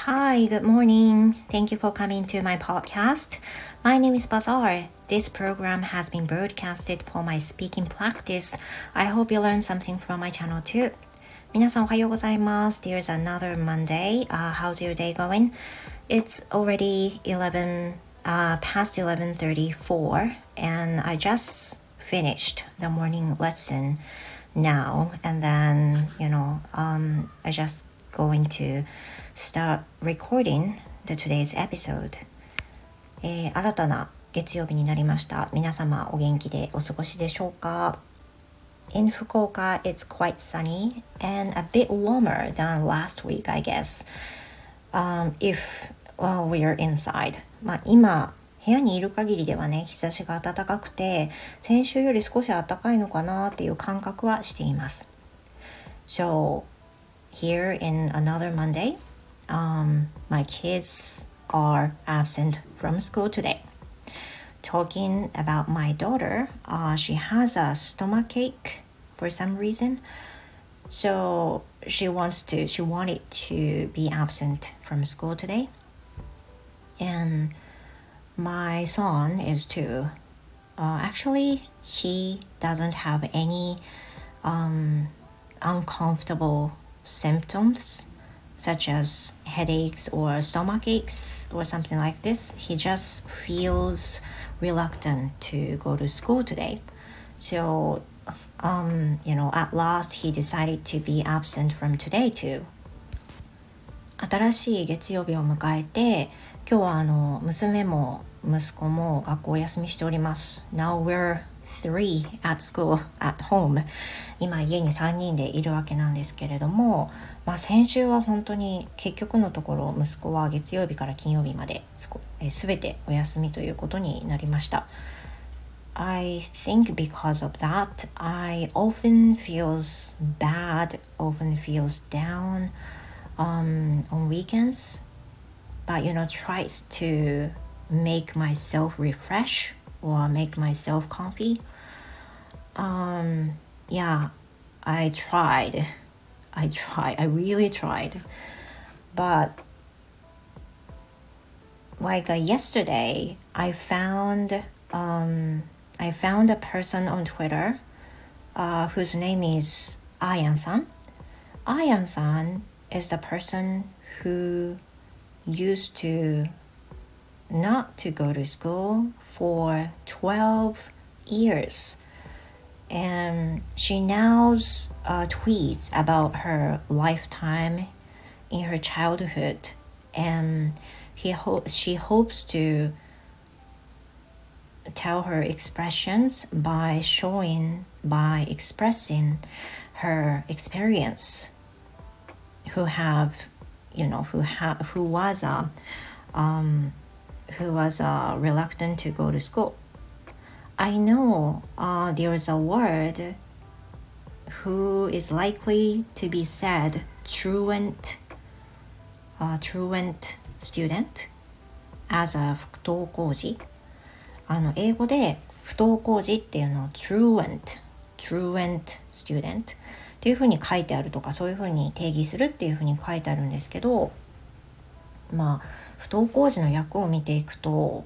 Hi, good morning. Thank you for coming to my podcast. My name is Bazaar. This program has been broadcasted for my speaking practice. I hope you learn something from my channel too. 皆さんおはようございます。There's another Monday.、Uh, how's your day going? It's already 11 uh, past 11:34 and I just finished the morning lesson now and then you know um, I just going to start recording the today's episode、えー、新たな月曜日になりました皆様お元気でお過ごしでしょうか In Fukuoka, it's quite sunny and a bit warmer than last week, I guess. Um, if well, we're inside. まあ今部屋にいる限りではね日差しが暖かくて先週より少し暖かいのかなっていう感覚はしています So here in another Monday um, my kids are absent from school today. Talking about my daughter uh, she has a stomach ache for some reason. So she wants to she wanted to be absent from school today. And my son is too. Uh, actually, he doesn't have any um, uncomfortable symptoms such as headaches or stomach aches or something like this. He just feels reluctant to go to school today. So, um, you know, at last he decided to be absent from today too. 新しい月曜日を迎えて今日はあの娘も息子も学校お休みしております。Now we're three at school, at home. 今家に3人でいるわけなんですけれども、 まあ、先週は本当に結局のところ息子は月曜日から金曜日まで全てお休みということになりました。I think because of that, I often feels bad, often feels down um, on weekends, but you know tries to make myself refresh or make myself comfy. Um, yeah, I tried. I tried. I really tried. But like uh, yesterday, I found um, I found a person on Twitter uh, whose name is Ayan-san. Ayan-san is the person who used to not to go to school for 12 years. And she now uh, tweets about her lifetime in her childhood. And he ho- she hopes to tell her expressions by showing, by expressing her experience. Who have, you know, who have, who was a um, who was uh, reluctant to go to school. I know uh, there is a word who is likely to be said truant, uh, truant student as a 不登校児あの英語で不登校児っていうのを truant truant student っていうふうに書いてあるとかそういうふうに定義するっていうふうに書いてあるんですけどまあ不登校時の役を見ていくと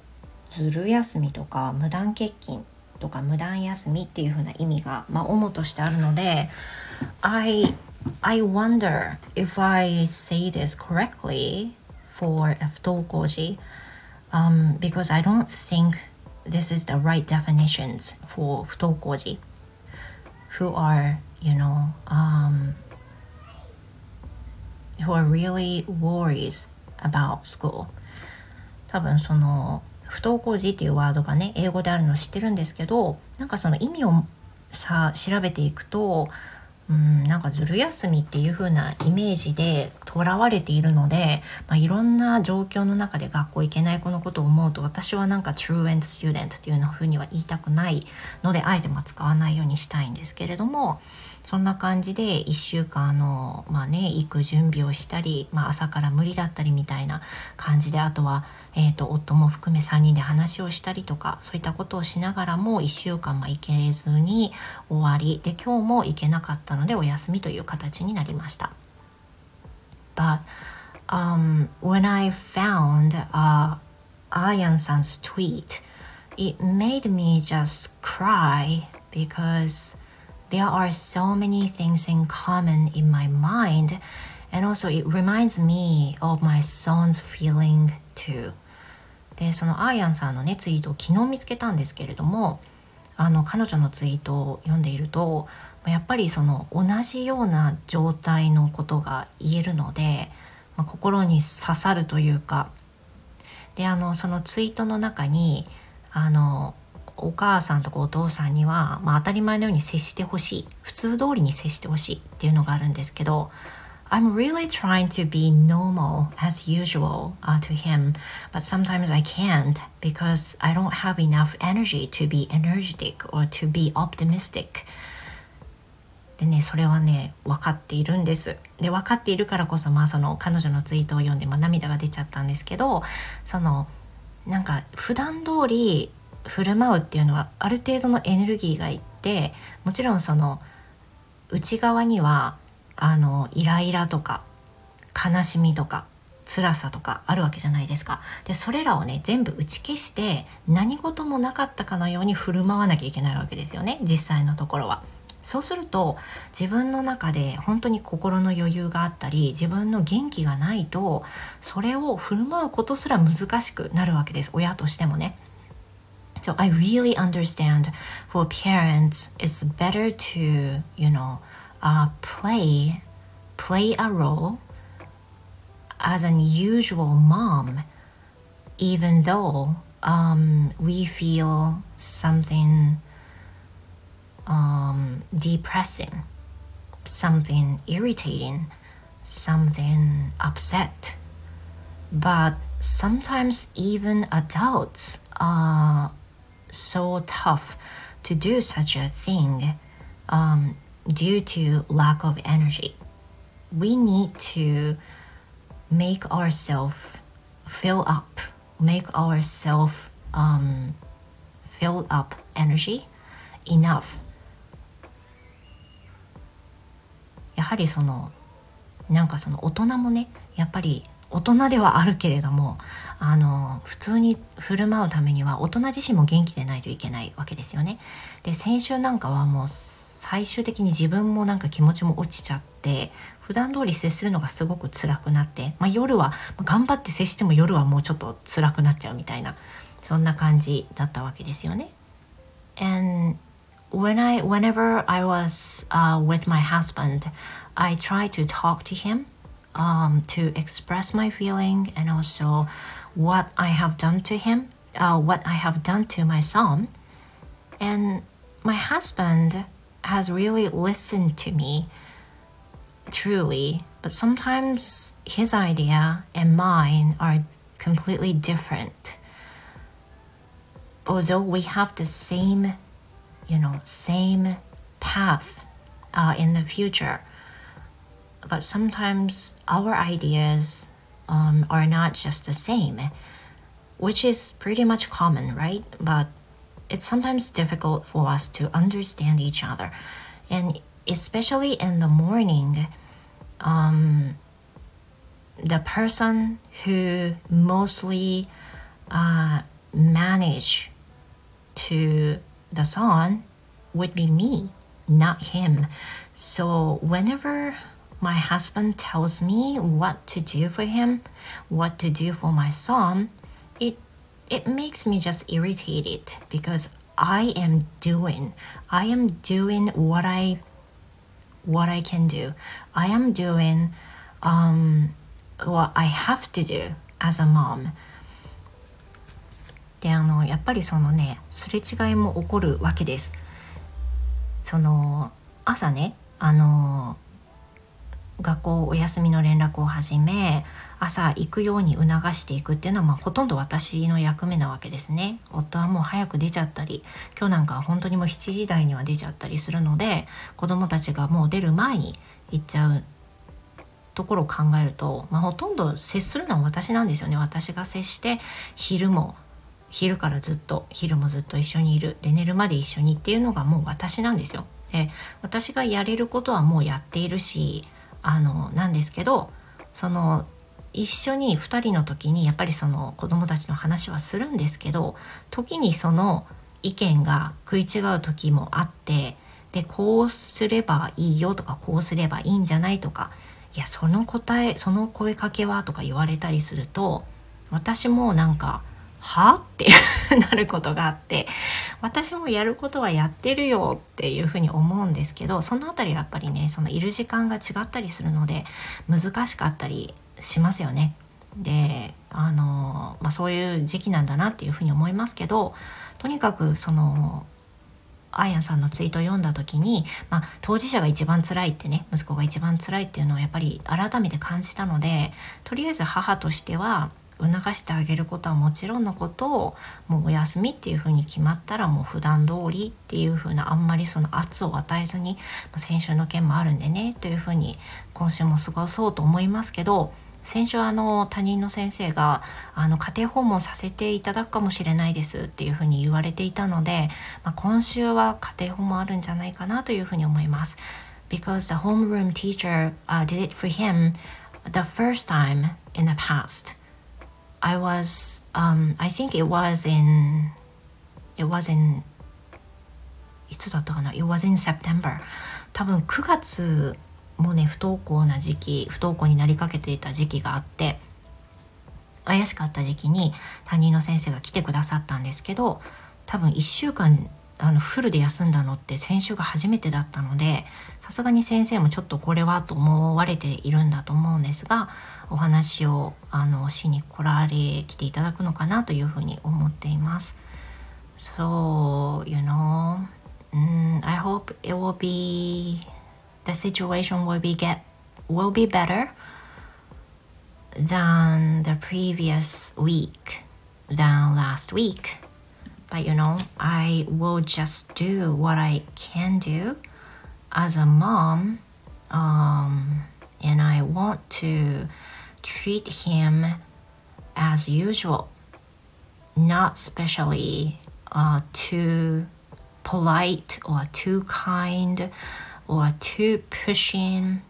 ずる休みとか無断欠勤とか無断休みっていう風な意味が、まあ、主としてあるので I, I wonder if I say this correctly for a 不登校時、um, because I don't think this is the right definitions for 不登校時 who are you know um, who are really worries about school 多分その不登校児っていうワードがね英語であるの知ってるんですけどなんかその意味をさ調べていくとうんなんかずる休みっていう風なイメージでとらわれているので、まあ、いろんな状況の中で学校行けない子のことを思うと私はなんか truant student っていう風には言いたくないのであえてま使わないようにしたいんですけれどもそんな感じで1週間のまあね行く準備をしたり、まあ、朝から無理だったりみたいな感じであとはえーと、夫も含め3人で話をしたりとかそういったことをしながらも1週間ま行けずに終わりで今日も行けなかったのでお休みという形になりました。But um, when I found uh, Ayan-san's tweet, it made me just cry because there are so many things in common in my mind and also it reminds me of my son's feeling too でそのアーヤンさんのねツイートを昨日見つけたんですけれどもあの彼女のツイートを読んでいるとやっぱりその同じような状態のことが言えるので、まあ、心に刺さるというかであのそのツイートの中にあのお母さんとかお父さんには、まあ、当たり前のように接してほしい。普通通りに接してほしいっていうのがあるんですけど I'm really trying to be normal as usual uh, to him, but sometimes I can't because I don't have enough energy to be energetic or to be optimistic. でねそれはね分かっているんですで分かっているからこそまあその彼女のツイートを読んで、まあ、涙が出ちゃったんですけどそのなんか普段通り振る舞うっていうのはある程度のエネルギーがいってもちろんその内側にはあのイライラとか悲しみとか辛さとかあるわけじゃないですかでそれらをね全部打ち消して何事もなかったかのように振る舞わなきゃいけないわけですよね実際のところは。そうすると自分の中で本当に心の余裕があったり自分の元気がないとそれを振る舞うことすら難しくなるわけです親としてもね。So I really understand for parents it's better to you know uh, play play a role as an usual mom even though um, we feel something um, depressing something irritating something upset. But sometimes even adults are so tough to do such a thing um, due to lack of energy. We need to make ourselves fill up, make ourselves um, fill up energy enough. やはりそのなんかその大人もねやっぱり大人ではあるけれどもあの普通に振る舞うためには大人自身も元気でないといけないわけですよね。で先週なんかはもう最終的に自分もなんか気持ちも落ちちゃって普段通り接するのがすごく辛くなって、まあ、夜は頑張って接しても夜はもうちょっと辛くなっちゃうみたいなそんな感じだったわけですよね。And when I whenever I was、uh, with my husband, I try to talk to him um, to express my feeling and also what I have done to him, uh, what I have done to my son. And my husband has really listened to me truly, but sometimes his idea and mine are completely different. Although we have the same, you know, same path uh, in the future but sometimes our ideas um, are not just the same, which is pretty much common, right? But it's sometimes difficult for us to understand each other. And especially in the morning, um, the person who mostly uh, manage to the sun would be me, not him. So whenever my husband tells me what to do for him, what to do for my son, it it makes me just irritated because I am doing I am doing what I what I can do. I am doing um, what I have to do as a mom. であのやっぱりそのねすれ違いも起こるわけです。その朝ねあの 学校お休みの連絡を始め朝行くように促していくっていうのは、まあ、ほとんど私の役目なわけですね。夫はもう早く出ちゃったり今日なんかは本当にもう7時台には出ちゃったりするので子供たちがもう出る前に行っちゃうところを考えると、まあ、ほとんど接するのは私なんですよね。私が接して昼も昼からずっと昼もずっと一緒にいる。で寝るまで一緒にっていうのがもう私なんですよ。で私がやれることはもうやっているしあのなんですけどその一緒に2人の時にやっぱりその子供たちの話はするんですけど時にその意見が食い違う時もあってでこうすればいいよとかこうすればいいんじゃないとかいやその答えその声かけはとか言われたりすると私もなんかは？ってなることがあって私もやることはやってるよっていうふうに思うんですけどその辺りはやっぱりねそのいる時間が違ったりするので難しかったりしますよね。であの、まあ、そういう時期なんだなっていうふうに思いますけどとにかくそのアイアンさんのツイートを読んだ時に、まあ、当事者が一番辛いってね息子が一番辛いっていうのをやっぱり改めて感じたのでとりあえず母としては促してあげることはもちろんのことをもうお休みっていうふうに決まったらもう普段通りっていうふうなあんまりその圧を与えずに先週の件もあるんでねというふうに今週も過ごそうと思いますけど先週あの他人の先生があの家庭訪問させていただくかもしれないですっていうふうに言われていたので、まあ、今週は家庭訪問あるんじゃないかなというふうに思います。Because the homeroom teacher、uh, did it for him the first time in the past. I was, um, I think it was in, it was in, いつだったかな ?It was in September. 多分9月もね不登校な時期不登校になりかけていた時期があって怪しかった時期に担任の先生が来てくださったんですけど多分1週間あのフルで休んだのって先週が初めてだったのでさすがに先生もちょっとこれはと思われているんだと思うんですがお話をあのしに来られ来ていただくのかなというふうに思っています。So, you know, um, I hope it will be the situation will be get will be better than the previous week than last week. But you know, I will just do what I can do as a mom. Um, and I want to treat him as usual, not specially uh, too polite or too kind or too pushing.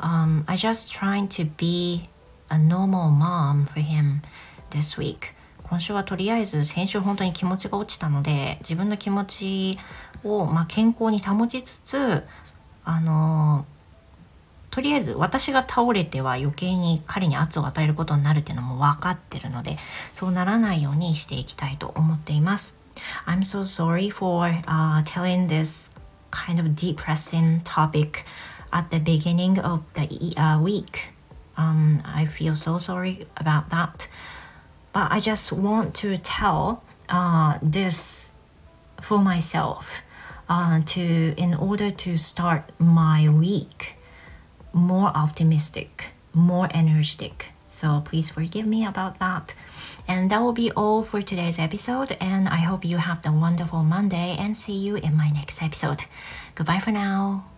Um, I just trying to be a normal mom for him this week. 今週はとりあえず先週本当に気持ちが落ちたので自分の気持ちを、まあ、健康に保ちつつあのとりあえず私が倒れては余計に彼に圧を与えることになるっていうのも分かってるのでそうならないようにしていきたいと思っています。I'm so sorry for、uh, telling this kind of depressing topic at the beginning of the uh, week. Um, I feel so sorry about that. But I just want to tell uh, this for myself uh, to in order to start my week more optimistic, more energetic. So please forgive me about that. And that will be all for today's episode. And I hope you have a wonderful Monday and see you in my next episode. Goodbye for now.